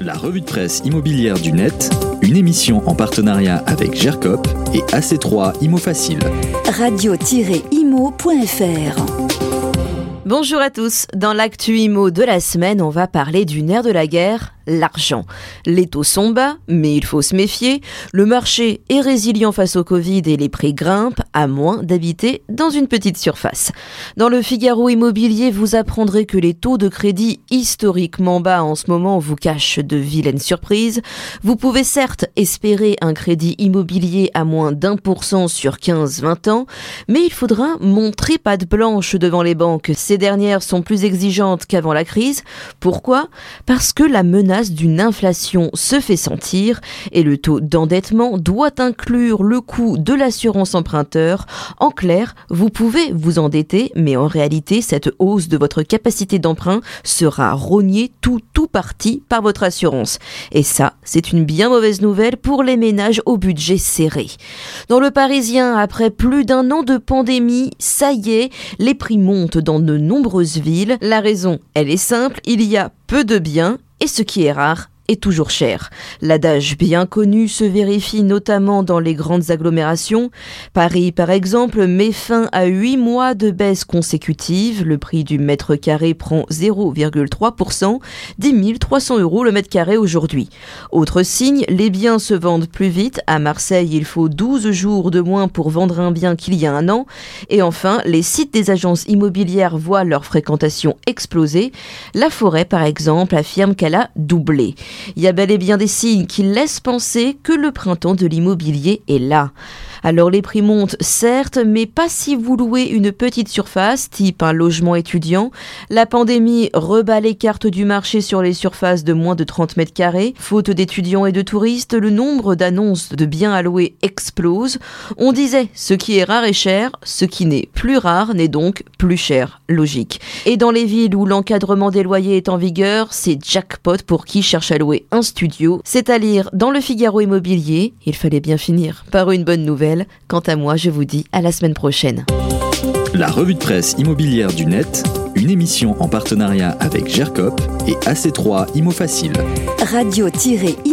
La revue de presse immobilière du net, une émission en partenariat avec GERCOP et AC3 Imo Facile. Radio-imo.fr Bonjour à tous. Dans l'actu IMO de la semaine, on va parler du nerf de la guerre, l'argent. Les taux sont bas, mais il faut se méfier. Le marché est résilient face au Covid et les prix grimpent, à moins d'habiter dans une petite surface. Dans le Figaro Immobilier, vous apprendrez que les taux de crédit historiquement bas en ce moment vous cachent de vilaines surprises. Vous pouvez certes espérer un crédit immobilier à moins d'un pour cent sur 15-20 ans, mais il faudra montrer patte blanche devant les banques. Ces dernières sont plus exigeantes qu'avant la crise. Pourquoi? Parce que la menace d'une inflation se fait sentir et le taux d'endettement doit inclure le coût de l'assurance emprunteur. En clair, vous pouvez vous endetter, mais en réalité, cette hausse de votre capacité d'emprunt sera rognée tout tout parti par votre assurance. Et ça, c'est une bien mauvaise nouvelle pour les ménages au budget serré. Dans le Parisien, après plus d'un an de pandémie, ça y est, les prix montent dans de nombreuses villes. La raison, elle est simple, il y a peu de biens et ce qui est rare est toujours cher. L'adage bien connu se vérifie notamment dans les grandes agglomérations. Paris, par exemple, met fin à 8 mois de baisse consécutive. Le prix du mètre carré prend 0,3%, 10 300 euros le mètre carré aujourd'hui. Autre signe, les biens se vendent plus vite. À Marseille, il faut 12 jours de moins pour vendre un bien qu'il y a un an. Et enfin, les sites des agences immobilières voient leur fréquentation exploser. La forêt, par exemple, affirme qu'elle a doublé. Il y a bel et bien des signes qui laissent penser que le printemps de l'immobilier est là. Alors les prix montent certes, mais pas si vous louez une petite surface, type un logement étudiant. La pandémie rebat les cartes du marché sur les surfaces de moins de 30 mètres carrés. Faute d'étudiants et de touristes, le nombre d'annonces de biens à louer explose. On disait, ce qui est rare est cher, ce qui n'est plus rare n'est donc plus cher. Logique. Et dans les villes où l'encadrement des loyers est en vigueur, c'est jackpot pour qui cherche à louer un studio. C'est à lire dans le Figaro Immobilier. Il fallait bien finir par une bonne nouvelle. Quant à moi, je vous dis à la semaine prochaine. La revue de presse immobilière du net, une émission en partenariat avec GERCOP et AC3 Imo Facile. Radio-imo.fr